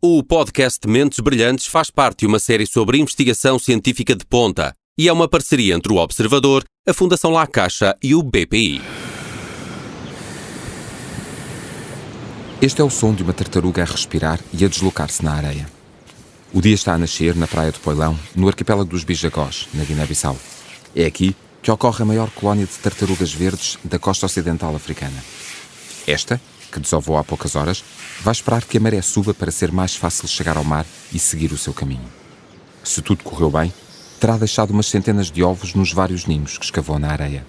O podcast Mentes Brilhantes faz parte de uma série sobre investigação científica de ponta e é uma parceria entre o Observador, a Fundação La Caixa e o BPI. Este é o som de uma tartaruga a respirar e a deslocar-se na areia. O dia está a nascer na praia do Poilão, no arquipélago dos Bijagós, na Guiné-Bissau. É aqui que ocorre a maior colónia de tartarugas verdes da costa ocidental africana. Esta que desovou há poucas horas, vai esperar que a maré suba para ser mais fácil chegar ao mar e seguir o seu caminho. Se tudo correu bem, terá deixado umas centenas de ovos nos vários ninhos que escavou na areia.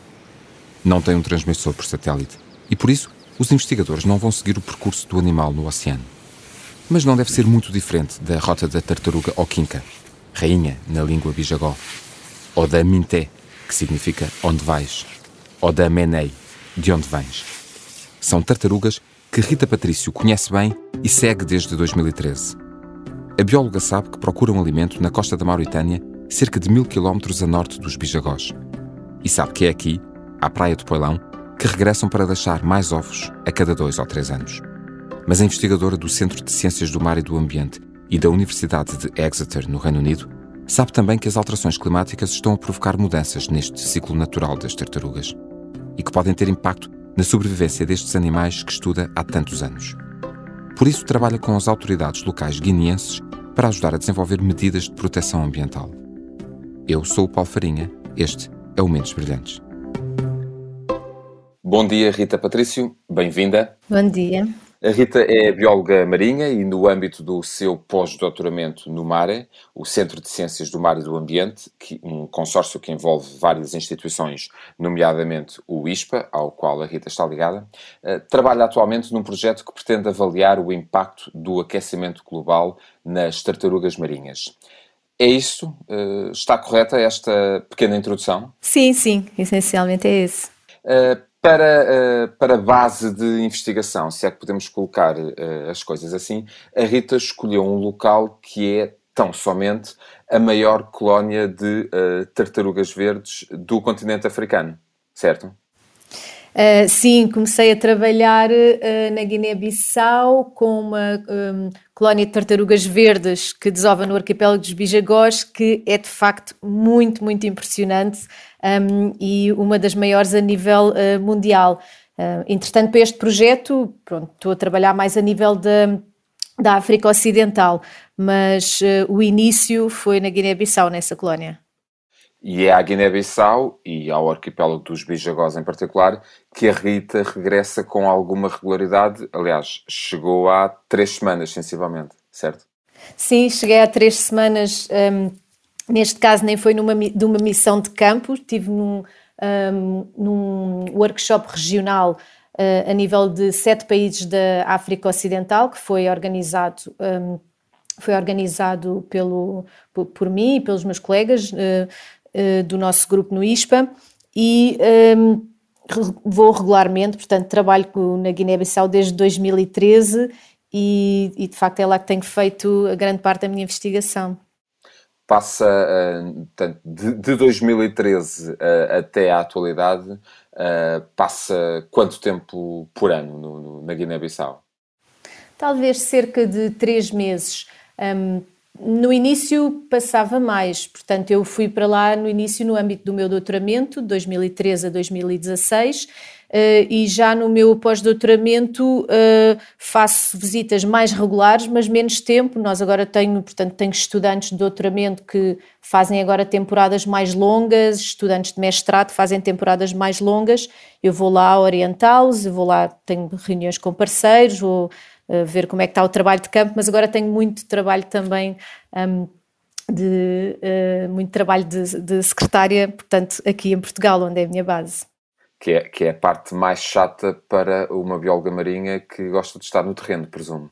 Não tem um transmissor por satélite e, por isso, os investigadores não vão seguir o percurso do animal no oceano. Mas não deve ser muito diferente da rota da tartaruga Oquinca, rainha na língua bijagó, ou da Minté, que significa onde vais, ou da Menei, de onde vens. São tartarugas que Rita Patrício conhece bem e segue desde 2013. A bióloga sabe que procuram alimento na costa da Mauritânia, cerca de mil quilómetros a norte dos Bijagós. E sabe que é aqui, à praia do Poilão, que regressam para deixar mais ovos a cada dois ou três anos. Mas a investigadora do Centro de Ciências do Mar e do Ambiente e da Universidade de Exeter, no Reino Unido, sabe também que as alterações climáticas estão a provocar mudanças neste ciclo natural das tartarugas e que podem ter impacto na sobrevivência destes animais que estuda há tantos anos. Por isso, trabalha com as autoridades locais guineenses para ajudar a desenvolver medidas de proteção ambiental. Eu sou o Paulo Farinha, este é o Mentes Brilhantes. Bom dia, Rita Patrício, bem-vinda. Bom dia. A Rita é bióloga marinha e, no âmbito do seu pós-doutoramento no MARE, o Centro de Ciências do Mar e do Ambiente, que, um consórcio que envolve várias instituições, nomeadamente o ISPA, ao qual a Rita está ligada, uh, trabalha atualmente num projeto que pretende avaliar o impacto do aquecimento global nas tartarugas marinhas. É isso? Uh, está correta esta pequena introdução? Sim, sim, essencialmente é esse. Uh, para, uh, para base de investigação, se é que podemos colocar uh, as coisas assim, a Rita escolheu um local que é tão somente a maior colónia de uh, tartarugas verdes do continente africano, certo? Sim, comecei a trabalhar na Guiné-Bissau com uma um, colónia de tartarugas verdes que desova no arquipélago dos Bijagós, que é de facto muito, muito impressionante um, e uma das maiores a nível uh, mundial. Uh, entretanto, para este projeto, pronto, estou a trabalhar mais a nível da, da África Ocidental, mas uh, o início foi na Guiné-Bissau, nessa colónia. E é à Guiné-Bissau e ao arquipélago dos Bijagós em particular que a Rita regressa com alguma regularidade. Aliás, chegou há três semanas, sensivelmente, certo? Sim, cheguei há três semanas. Um, Neste caso, nem foi numa, uma missão de campo, estive num, um, num workshop regional uh, a nível de sete países da África Ocidental, que foi organizado, um, foi organizado pelo, por, por, mim e pelos meus colegas uh, uh, do nosso grupo no ISPA. E um, vou regularmente, portanto, trabalho na Guiné-Bissau desde 2013 e, e, de facto, é lá que tenho feito a grande parte da minha investigação passa uh, de, de 2013 uh, eh, até à atualidade, passa quanto tempo por ano no, no, na Guiné-Bissau? Talvez cerca de três meses. Um, no início passava mais, portanto, eu fui para lá no início no âmbito do meu doutoramento, 2013 a 2016 Uh, e já no meu pós-doutoramento uh, faço visitas mais regulares, mas menos tempo. Nós agora tenho, portanto, tenho estudantes de doutoramento que fazem agora temporadas mais longas, estudantes de mestrado fazem temporadas mais longas. Eu vou lá orientá-los, eu vou lá, tenho reuniões com parceiros, vou ver como é que está o trabalho de campo, mas agora tenho muito trabalho também. Um, de muito trabalho de, de secretária, portanto, aqui em Portugal, onde é a minha base que é, que é a parte mais chata para uma bióloga marinha que gosta de estar no terreno, presumo.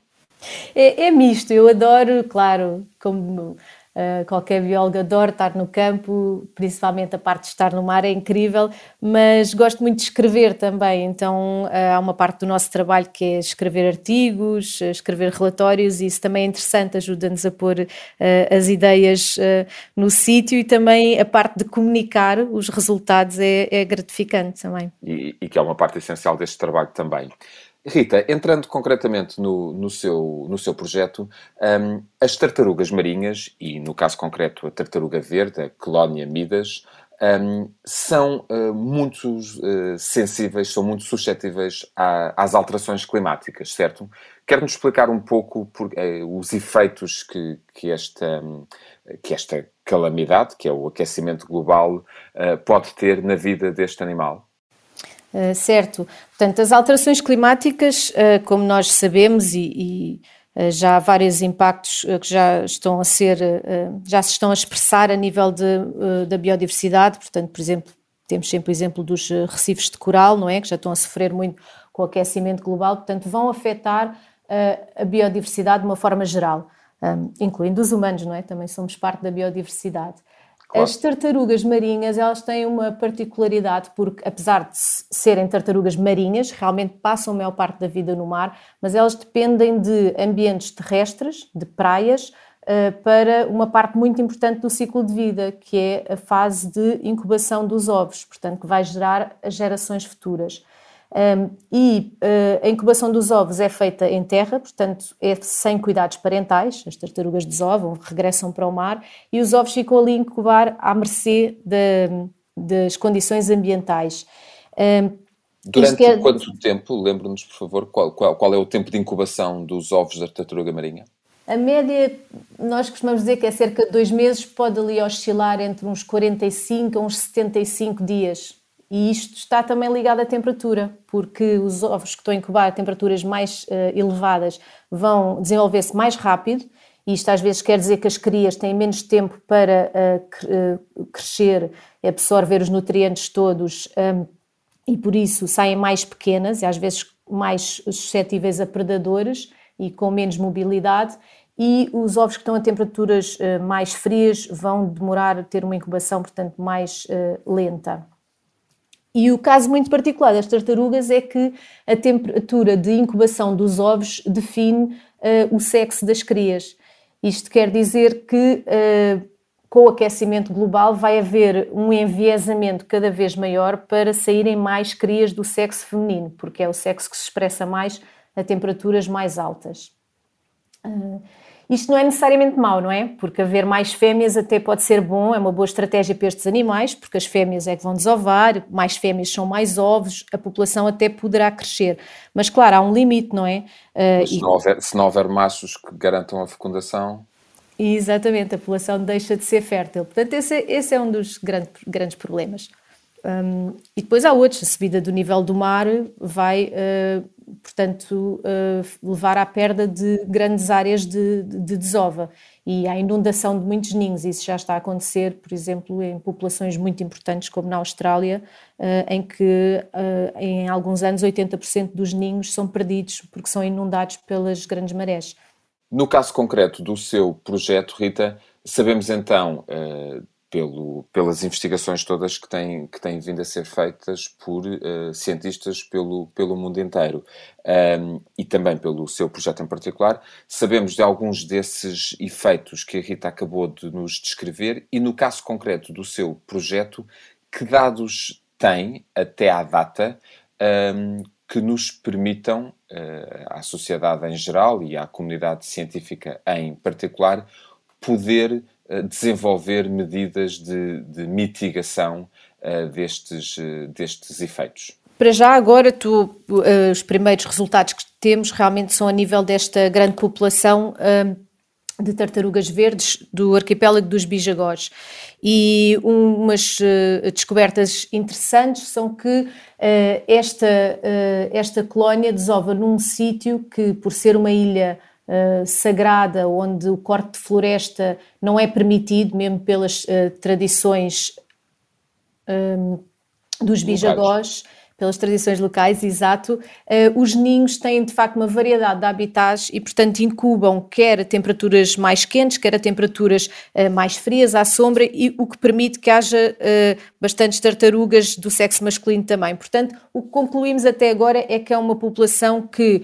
É, é misto, eu adoro, claro, como Uh, qualquer biólogo adora estar no campo, principalmente a parte de estar no mar é incrível, mas gosto muito de escrever também. Então uh, há uma parte do nosso trabalho que é escrever artigos, escrever relatórios, e isso também é interessante, ajuda-nos a pôr uh, as ideias no sítio e também a parte de comunicar os resultados é, é gratificante também. E, e que é uma parte essencial deste trabalho também. Rita, entrando concretamente no, no, seu, no seu projeto, um, as tartarugas marinhas, e no caso concreto a tartaruga verde, a Colónia Midas, um, são uh, muito uh, sensíveis, são muito suscetíveis às alterações climáticas, certo? Quer-nos explicar um pouco por, uh, os efeitos que, que, esta, que esta calamidade, que é o aquecimento global, pode ter na vida deste animal? Uh, certo. Portanto, as alterações climáticas, uh, como nós sabemos, e, e uh, já há vários impactos que já estão a ser, já se estão a expressar a nível de, da biodiversidade. Portanto, por exemplo, temos sempre o exemplo dos recifes de coral, não é? Que já estão a sofrer muito com o aquecimento global, portanto, vão afetar a biodiversidade de uma forma geral, um, incluindo os humanos, não é? Também somos parte da biodiversidade. Claro. As tartarugas marinhas, elas têm uma particularidade porque, apesar de serem tartarugas marinhas, realmente passam a maior parte da vida no mar, mas elas dependem de ambientes terrestres, de praias, eh, para uma parte muito importante do ciclo de vida, que é a fase de incubação dos ovos, portanto, que vai gerar as gerações futuras. Um, e uh, a incubação dos ovos é feita em terra, portanto é sem cuidados parentais, as tartarugas desovam, regressam para o mar e os ovos ficam ali a incubar à mercê de, das condições ambientais. Um, Durante é... quanto tempo, lembre-nos por favor, qual, qual, qual, é o tempo de incubação dos ovos da tartaruga marinha? A média, nós costumamos dizer que é cerca de dois meses, pode ali oscilar entre uns 45 a uns 75 dias. E isto está também ligado à temperatura, porque os ovos que estão a incubar a temperaturas mais uh, elevadas vão desenvolver-se mais rápido, e isto às vezes quer dizer que as crias têm menos tempo para uh, crescer, absorver os nutrientes todos, um, e por isso saem mais pequenas, e às vezes mais suscetíveis a predadores e com menos mobilidade, e os ovos que estão a temperaturas mais frias vão demorar a ter uma incubação, portanto, mais lenta. E o caso muito particular das tartarugas é que a temperatura de incubação dos ovos define uh, o sexo das crias. Isto quer dizer que uh, com o aquecimento global vai haver um enviesamento cada vez maior para saírem mais crias do sexo feminino, porque é o sexo que se expressa mais a temperaturas mais altas. Uh, isto não é necessariamente mau, não é? Porque haver mais fêmeas até pode ser bom, é uma boa estratégia para estes animais, porque as fêmeas é que vão desovar, mais fêmeas são mais ovos, a população até poderá crescer. Mas claro, há um limite, não é? Uh, se, e... não houver, se não houver machos que garantam a fecundação. Exatamente, a população deixa de ser fértil. Portanto, esse, é, esse é um dos grandes, grandes problemas. Um, e depois há outros, a subida do nível do mar vai, uh, portanto, uh, levar à perda de grandes áreas de, de, de, desova e à inundação de muitos ninhos. Isso já está a acontecer, por exemplo, em populações muito importantes, como na Austrália, uh, em que em alguns anos 80% dos ninhos são perdidos porque são inundados pelas grandes marés. No caso concreto do seu projeto, Rita, sabemos então pelo, pelas investigações todas que têm, que têm vindo a ser feitas por uh, cientistas pelo, pelo mundo inteiro um, e também pelo seu projeto em particular. Sabemos de alguns desses efeitos que a Rita acabou de nos descrever e, no caso concreto do seu projeto, que dados tem até à data um, que nos permitam, uh, à sociedade em geral e à comunidade científica em particular, poder desenvolver medidas de, de mitigação uh, destes, uh, destes efeitos? Para já, agora, tu, uh, os primeiros resultados que temos realmente são a nível desta grande população de tartarugas verdes do arquipélago dos Bijagós. E umas descobertas interessantes são que esta, esta colónia desova num sítio que, por ser uma ilha uh, sagrada, onde o corte de floresta não é permitido, mesmo pelas uh, tradições um, dos bijagós pelas tradições locais, exato, uh, os ninhos têm de facto uma variedade de habitats e, portanto, incubam quer a temperaturas mais quentes, quer a temperaturas uh, mais frias à sombra, e o que permite que haja uh, bastantes tartarugas do sexo masculino também. Portanto, o que concluímos até agora é que é uma população que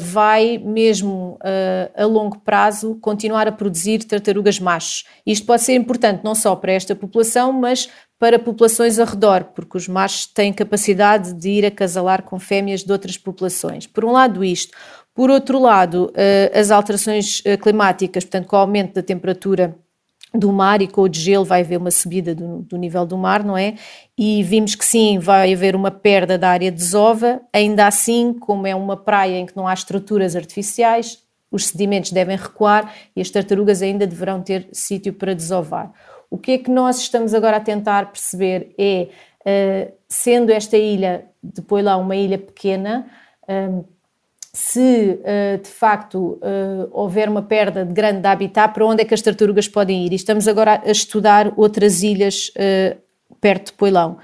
vai, mesmo a longo prazo, continuar a produzir tartarugas machos. Isto pode ser importante não só para esta população, mas para populações ao redor, porque os machos têm capacidade de ir acasalar com fêmeas de outras populações. Por um lado, isto. Por outro lado, eh, as alterações eh, climáticas, portanto, com o aumento da temperatura do mar e com o degelo vai haver uma subida do, do, nível do mar, não é? E vimos que sim, vai haver uma perda da área de desova, ainda assim, como é uma praia em que não há estruturas artificiais, os sedimentos devem recuar e as tartarugas ainda deverão ter sítio para desovar. O que é que nós estamos agora a tentar perceber é, uh, sendo esta ilha, depois lá uma ilha pequena, um, se uh, de facto uh, houver uma perda de grande habitat, para onde é que as tartarugas podem ir? E estamos agora a estudar outras ilhas perto de Poilão.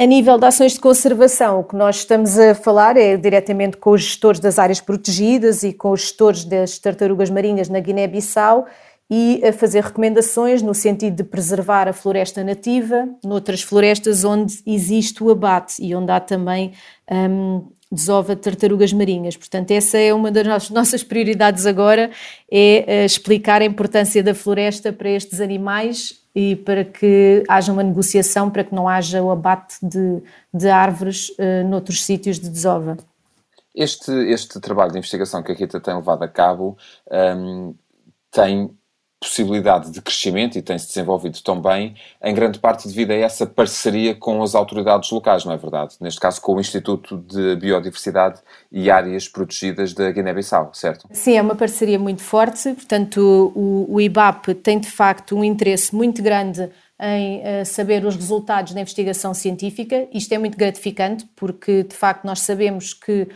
A nível de ações de conservação, o que nós estamos a falar é diretamente com os gestores das áreas protegidas e com os gestores das tartarugas marinhas na Guiné-Bissau e a fazer recomendações no sentido de preservar a floresta nativa, noutras florestas onde existe o abate e onde há também um, desova de tartarugas marinhas. Portanto, essa é uma das nossas prioridades agora, é uh, explicar a importância da floresta para estes animais e para que haja uma negociação para que não haja o abate de, de árvores uh, noutros sítios de desova. Este, este trabalho de investigação que a Rita tem levado a cabo um, tem possibilidade de crescimento e tem-se desenvolvido tão bem, em grande parte devido a essa parceria com as autoridades locais, não é verdade? Neste caso com o Instituto de Biodiversidade e Áreas Protegidas da Guiné-Bissau, certo? Sim, é uma parceria muito forte, portanto o, o IBAP tem de facto um interesse muito grande em uh, saber os resultados da investigação científica. Isto é muito gratificante porque, de facto, nós sabemos que uh,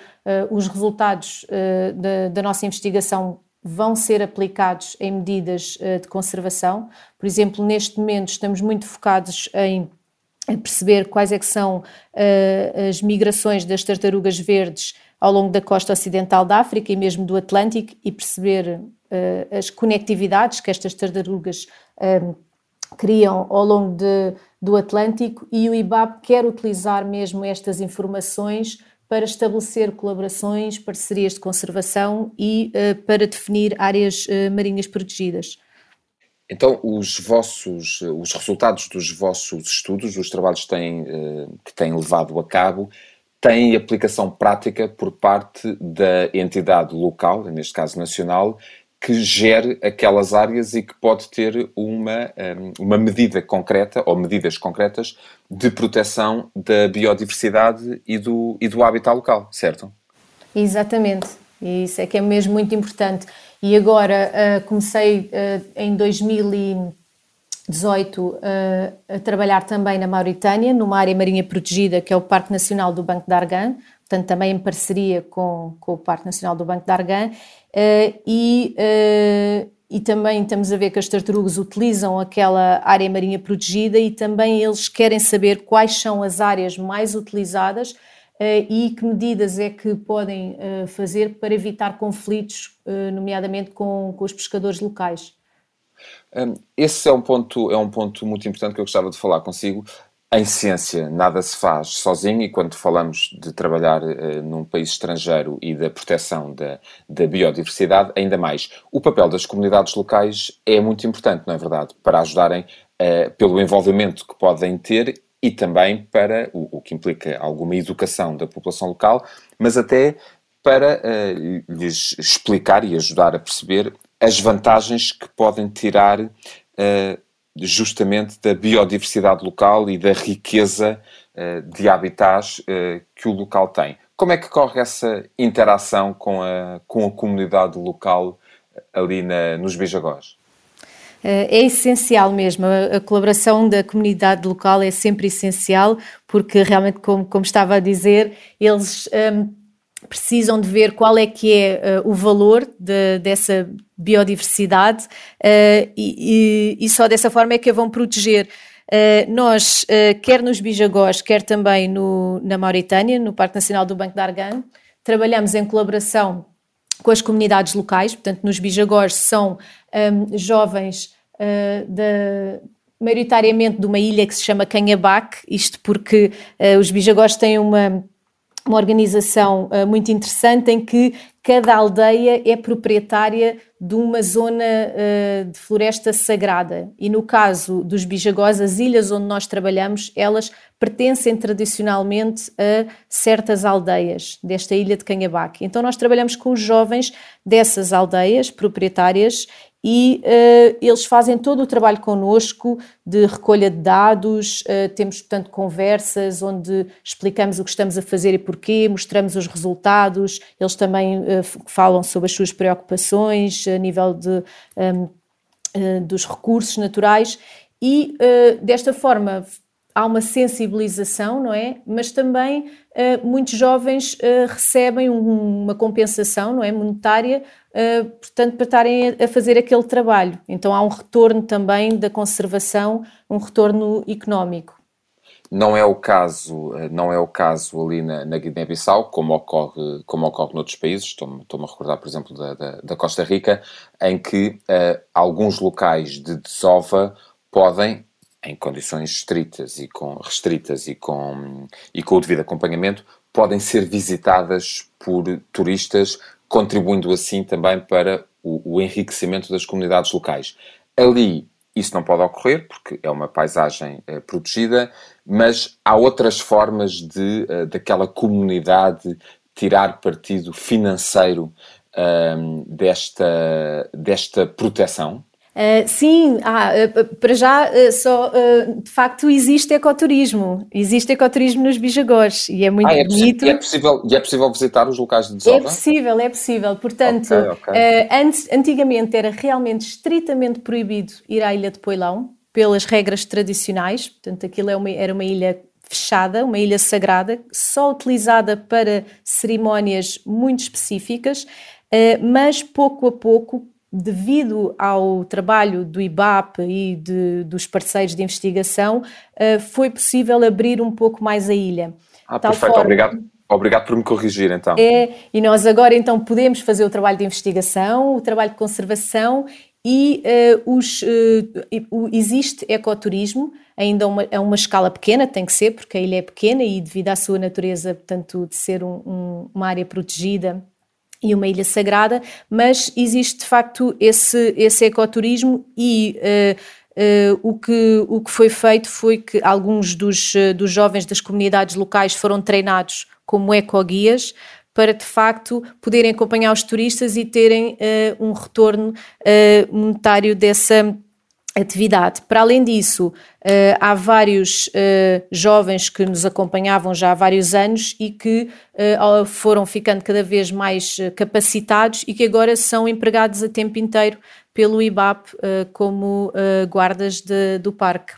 os resultados uh, da, da nossa investigação vão ser aplicados em medidas eh, de conservação. Por exemplo, neste momento estamos muito focados em perceber quais é que são uh, as migrações das tartarugas verdes ao longo da costa ocidental da África e mesmo do Atlântico e perceber uh, as conectividades que estas tartarugas criam ao longo de, do Atlântico e o IBAP quer utilizar mesmo estas informações para estabelecer colaborações, parcerias de conservação e uh, para definir áreas uh, marinhas protegidas. Então, os vossos, os resultados dos vossos estudos, dos trabalhos têm, uh, que têm levado a cabo, têm aplicação prática por parte da entidade local, neste caso nacional, que gere aquelas áreas e que pode ter uma, uma medida concreta ou medidas concretas de proteção da biodiversidade e do, e do habitat local, certo? Exatamente, isso é que é mesmo muito importante. E agora uh, comecei uh, em 2018 uh, a trabalhar também na Mauritânia, numa área marinha protegida que é o Parque Nacional do Banco de Argan, portanto também em parceria com, com o Parque Nacional do Banco de Argan, e, uh, e também estamos a ver que as tartarugas utilizam aquela área marinha protegida e também eles querem saber quais são as áreas mais utilizadas uh, e que medidas é que podem fazer para evitar conflitos, nomeadamente com, com os pescadores locais. Um, esse é um ponto é um ponto muito importante que eu gostava de falar consigo em ciência, nada se faz sozinho, e quando falamos de trabalhar uh, num país estrangeiro e da proteção da, da, biodiversidade, ainda mais. O papel das comunidades locais é muito importante, não é verdade? Para ajudarem uh, pelo envolvimento que podem ter e também para o, o, que implica alguma educação da população local, mas até para uh, lhes explicar e ajudar a perceber as vantagens que podem tirar justamente da biodiversidade local e da riqueza uh, de habitats uh, que o local tem. Como é que corre essa interação com a, com a comunidade local ali na, nos Bijagós? Eh, é essencial mesmo, a, colaboração da comunidade local é sempre essencial, porque realmente, como, como estava a dizer, eles um, ehm, precisam de ver qual é que é uh, o valor de, dessa biodiversidade uh, e, e, só dessa forma é que a vão proteger. Uh, nós, quer nos Bijagós, quer também no, na Mauritânia, no Parque Nacional do Banco de Argan, trabalhamos em colaboração com as comunidades locais, portanto, nos Bijagós são um, jovens da, maioritariamente de uma ilha que se chama Canhabac, isto porque os Bijagós têm uma uma organização uh, muito interessante em que cada aldeia é proprietária de uma zona uh, de floresta sagrada. E no caso dos bijagós, as ilhas onde nós trabalhamos, elas pertencem tradicionalmente a certas aldeias desta ilha de Canhabaque. Então nós trabalhamos com os jovens dessas aldeias proprietárias e uh, eles fazem todo o trabalho connosco de recolha de dados, uh, temos, portanto, conversas onde explicamos o que estamos a fazer e porquê, mostramos os resultados, eles também uh, falam sobre as suas preocupações a nível de, um, dos recursos naturais e, desta forma, há uma sensibilização, não é? Mas também uh, muitos jovens uh, recebem um, uma compensação, não é? Monetária, uh, portanto, para estarem a, a, fazer aquele trabalho. Então há um retorno também da conservação, um retorno económico. Não é o caso, não é o caso ali na, na Guiné-Bissau, como ocorre, como ocorre noutros países. Estou-me, estou a recordar, por exemplo, da, da, da Costa Rica, em que alguns locais de desova podem em condições estritas e com restritas e com, e com o devido acompanhamento, podem ser visitadas por turistas, contribuindo assim também para o, o enriquecimento das comunidades locais. Ali isso não pode ocorrer porque é uma paisagem eh, protegida, mas há outras formas de eh, daquela comunidade tirar partido financeiro desta, desta proteção Uh, sim, ah, uh, para já uh, só de facto existe ecoturismo, existe ecoturismo nos Bijagós e é muito ah, é bonito. E é, possível, e é possível visitar os locais de desova? É possível, é possível. Portanto, okay, okay. Antes, antigamente era realmente estritamente proibido ir à Ilha de Poilão pelas regras tradicionais, portanto aquilo é uma, era uma ilha fechada, uma ilha sagrada, só utilizada para cerimónias muito específicas, mas pouco a pouco devido ao trabalho do IBAP e de, dos parceiros de investigação, uh, foi possível abrir um pouco mais a ilha. Ah, Tal perfeito, forma, obrigado. Obrigado por me corrigir, então. É, e nós agora então podemos fazer o trabalho de investigação, o trabalho de conservação e uh, os, uh, existe ecoturismo, ainda uma, a uma escala pequena, tem que ser, porque a ilha é pequena e devido à sua natureza, portanto, de ser um, um, uma área protegida e uma ilha sagrada, mas existe de facto esse, esse ecoturismo e uh, Uh, o, que, o que foi feito foi que alguns dos, uh, dos jovens das comunidades locais foram treinados como ecoguias para de facto poderem acompanhar os turistas e terem uh, um retorno monetário dessa atividade. Para além disso, uh, há vários uh, jovens que nos acompanhavam já há vários anos e que uh, foram ficando cada vez mais capacitados e que agora são empregados a tempo inteiro pelo IBAP como guardas de, do parque.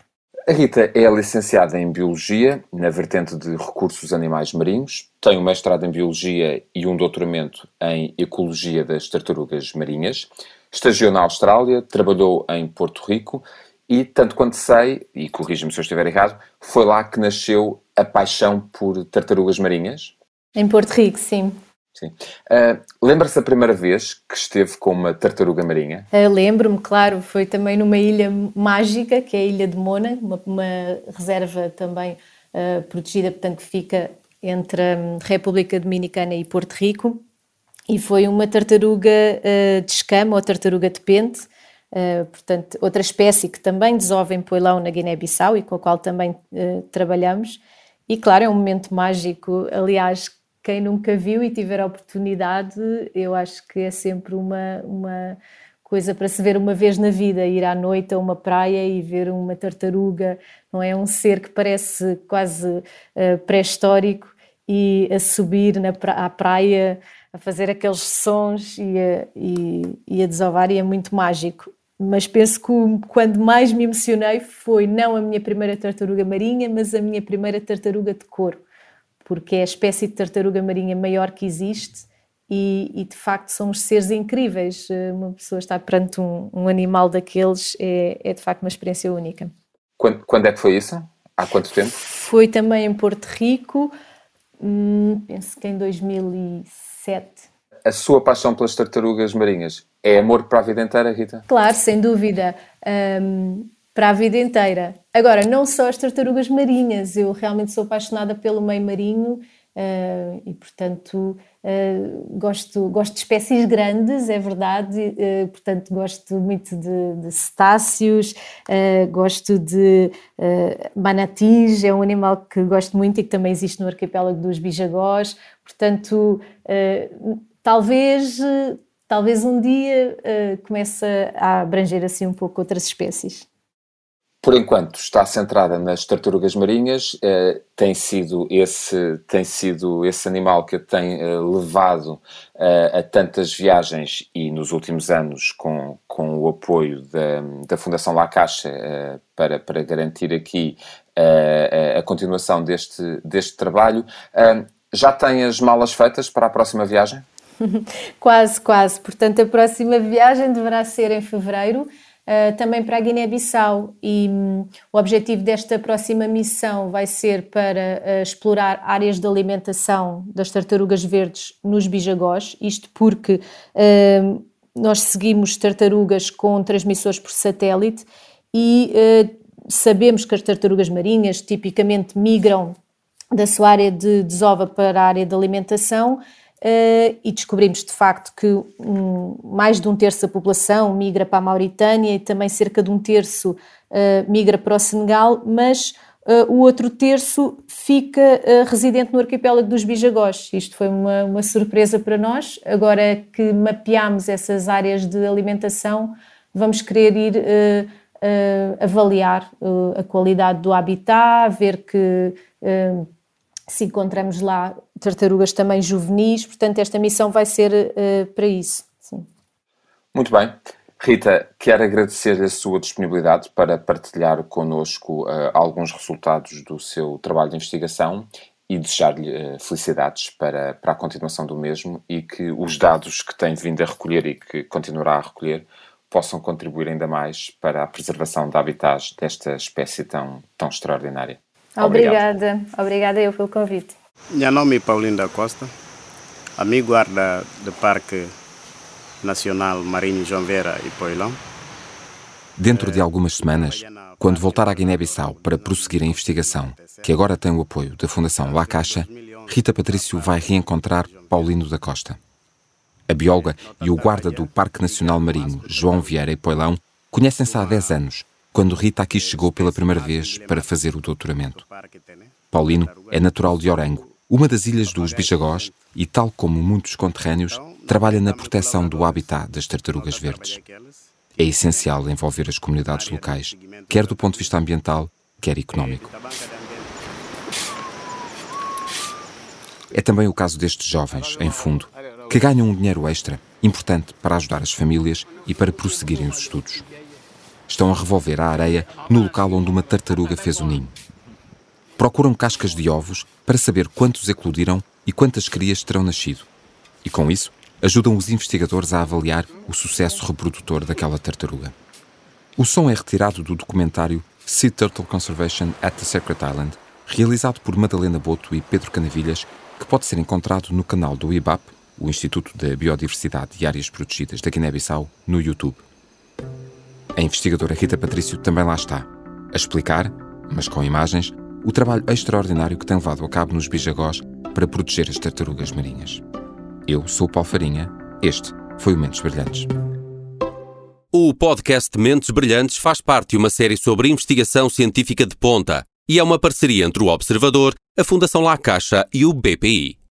A Rita é licenciada em Biologia, na vertente de recursos animais marinhos, tem um mestrado em Biologia e um doutoramento em Ecologia das tartarugas marinhas. Estagiou na Austrália, trabalhou em Porto Rico e, tanto quanto sei, e corrija-me se eu estiver errado, foi lá que nasceu a paixão por tartarugas marinhas? Em Porto Rico, sim. Sim. Uh, Lembra-se da primeira vez que esteve com uma tartaruga marinha? Uh, Lembro-me, claro, foi também numa ilha mágica, que é a Ilha de Mona, uma, uma reserva também uh, protegida, portanto, que fica entre a República Dominicana e Porto Rico e foi uma tartaruga uh, de escama ou tartaruga de pente, uh, portanto, outra espécie que também desova em poilão na Guiné-Bissau e com a qual também uh, trabalhamos. E claro, é um momento mágico. Aliás, quem nunca viu e tiver a oportunidade, eu acho que é sempre uma, uma coisa para se ver uma vez na vida, ir à noite a uma praia e ver uma tartaruga, não é um ser que parece quase pré-histórico e a subir na pra à praia a fazer aqueles sons e a, e, e a desovar e é muito mágico. Mas penso que quando mais me emocionei foi não a minha primeira tartaruga marinha, mas a minha primeira tartaruga de couro, porque é a espécie de tartaruga marinha maior que existe e, e de facto somos seres incríveis. Eh, uma pessoa estar perante um, um animal daqueles é, é, de facto uma experiência única. Quando, quando é que foi isso? Há quanto tempo? Foi também em Porto Rico, hum, penso que em 2006. A sua paixão pelas tartarugas marinhas é amor para a vida inteira, Rita? Claro, sem dúvida. Um, para a vida inteira. Agora, não só as tartarugas marinhas, eu realmente sou apaixonada pelo meio marinho uh, e, portanto, uh, gosto, gosto de espécies grandes, é verdade, uh, portanto gosto muito de, de cetáceos, gosto de manatis, é um animal que gosto muito e que também existe no arquipélago dos bijagós, portanto talvez, talvez um dia comece a abranger assim um pouco outras espécies por enquanto está centrada nas tartarugas marinhas, eh, tem, sido esse, tem sido esse animal que tem eh, levado eh, a tantas viagens e nos últimos anos com, com o apoio da, da Fundação La Caixa eh, para, para garantir aqui eh, a continuação deste, deste trabalho. Eh, já tem as malas feitas para a próxima viagem? quase, quase. Portanto, a próxima viagem deverá ser em fevereiro uh, também para a Guiné-Bissau. E um, o objetivo desta próxima missão vai ser para uh, explorar áreas de alimentação das tartarugas verdes nos bijagós, isto porque uh, nós seguimos tartarugas com transmissores por satélite e sabemos que as tartarugas marinhas tipicamente migram da sua área de desova para a área de alimentação Uh, e descobrimos de facto que um, mais de um terço da população migra para a Mauritânia e também cerca de um terço uh, migra para o Senegal, mas uh, o outro terço fica residente no arquipélago dos Bijagós. Isto foi uma, uma surpresa para nós. Agora que mapeamos essas áreas de alimentação, vamos querer ir avaliar a qualidade do habitat, ver que se encontramos lá tartarugas também juvenis, portanto, esta missão vai ser uh, para isso. Sim. Muito bem. Rita, quero agradecer a sua disponibilidade para partilhar connosco uh, alguns resultados do seu trabalho de investigação e desejar-lhe uh, felicidades para, para a continuação do mesmo e que os dados que tem vindo a recolher e que continuará a recolher possam contribuir ainda mais para a preservação de habitats desta espécie tão, tão extraordinária. Obrigada, obrigada eu pelo convite. Meu nome é Paulinho da Costa, amigo guarda do Parque Nacional Marinho João Vera e Poilão. Dentro de algumas semanas, quando voltar à Guiné-Bissau para prosseguir a investigação, que agora tem o apoio da Fundação La Caixa, Rita Patrício vai reencontrar Paulino da Costa. A bióloga e o guarda do Parque Nacional Marinho, João Vieira e Poilão, conhecem-se há 10 anos quando Rita aqui chegou pela primeira vez para fazer o doutoramento. Paulino é natural de Orango, uma das ilhas dos Bijagós, e, tal como muitos conterrâneos, trabalha na proteção do habitat das tartarugas verdes. É essencial envolver as comunidades locais, quer do ponto de vista ambiental, quer económico. É também o caso destes jovens, em fundo, que ganham um dinheiro extra, importante para ajudar as famílias e para prosseguirem os estudos. Estão a revolver a areia no local onde uma tartaruga fez o ninho. Procuram cascas de ovos para saber quantos eclodiram e quantas crias terão nascido. E com isso, ajudam os investigadores a avaliar o sucesso reprodutor daquela tartaruga. O som é retirado do documentário Sea Turtle Conservation at the Secret Island, realizado por Madalena Boto e Pedro Canavilhas, que pode ser encontrado no canal do IBAP, o Instituto da Biodiversidade e Áreas Protegidas da Guiné-Bissau, no YouTube. A investigadora Rita Patrício também lá está, a explicar, mas com imagens, o trabalho extraordinário que tem levado a cabo nos Bijagós para proteger as tartarugas marinhas. Eu sou Paulo Farinha, este foi o Mentes Brilhantes. O podcast Mentes Brilhantes faz parte de uma série sobre investigação científica de ponta e é uma parceria entre o Observador, a Fundação La Caixa e o BPI.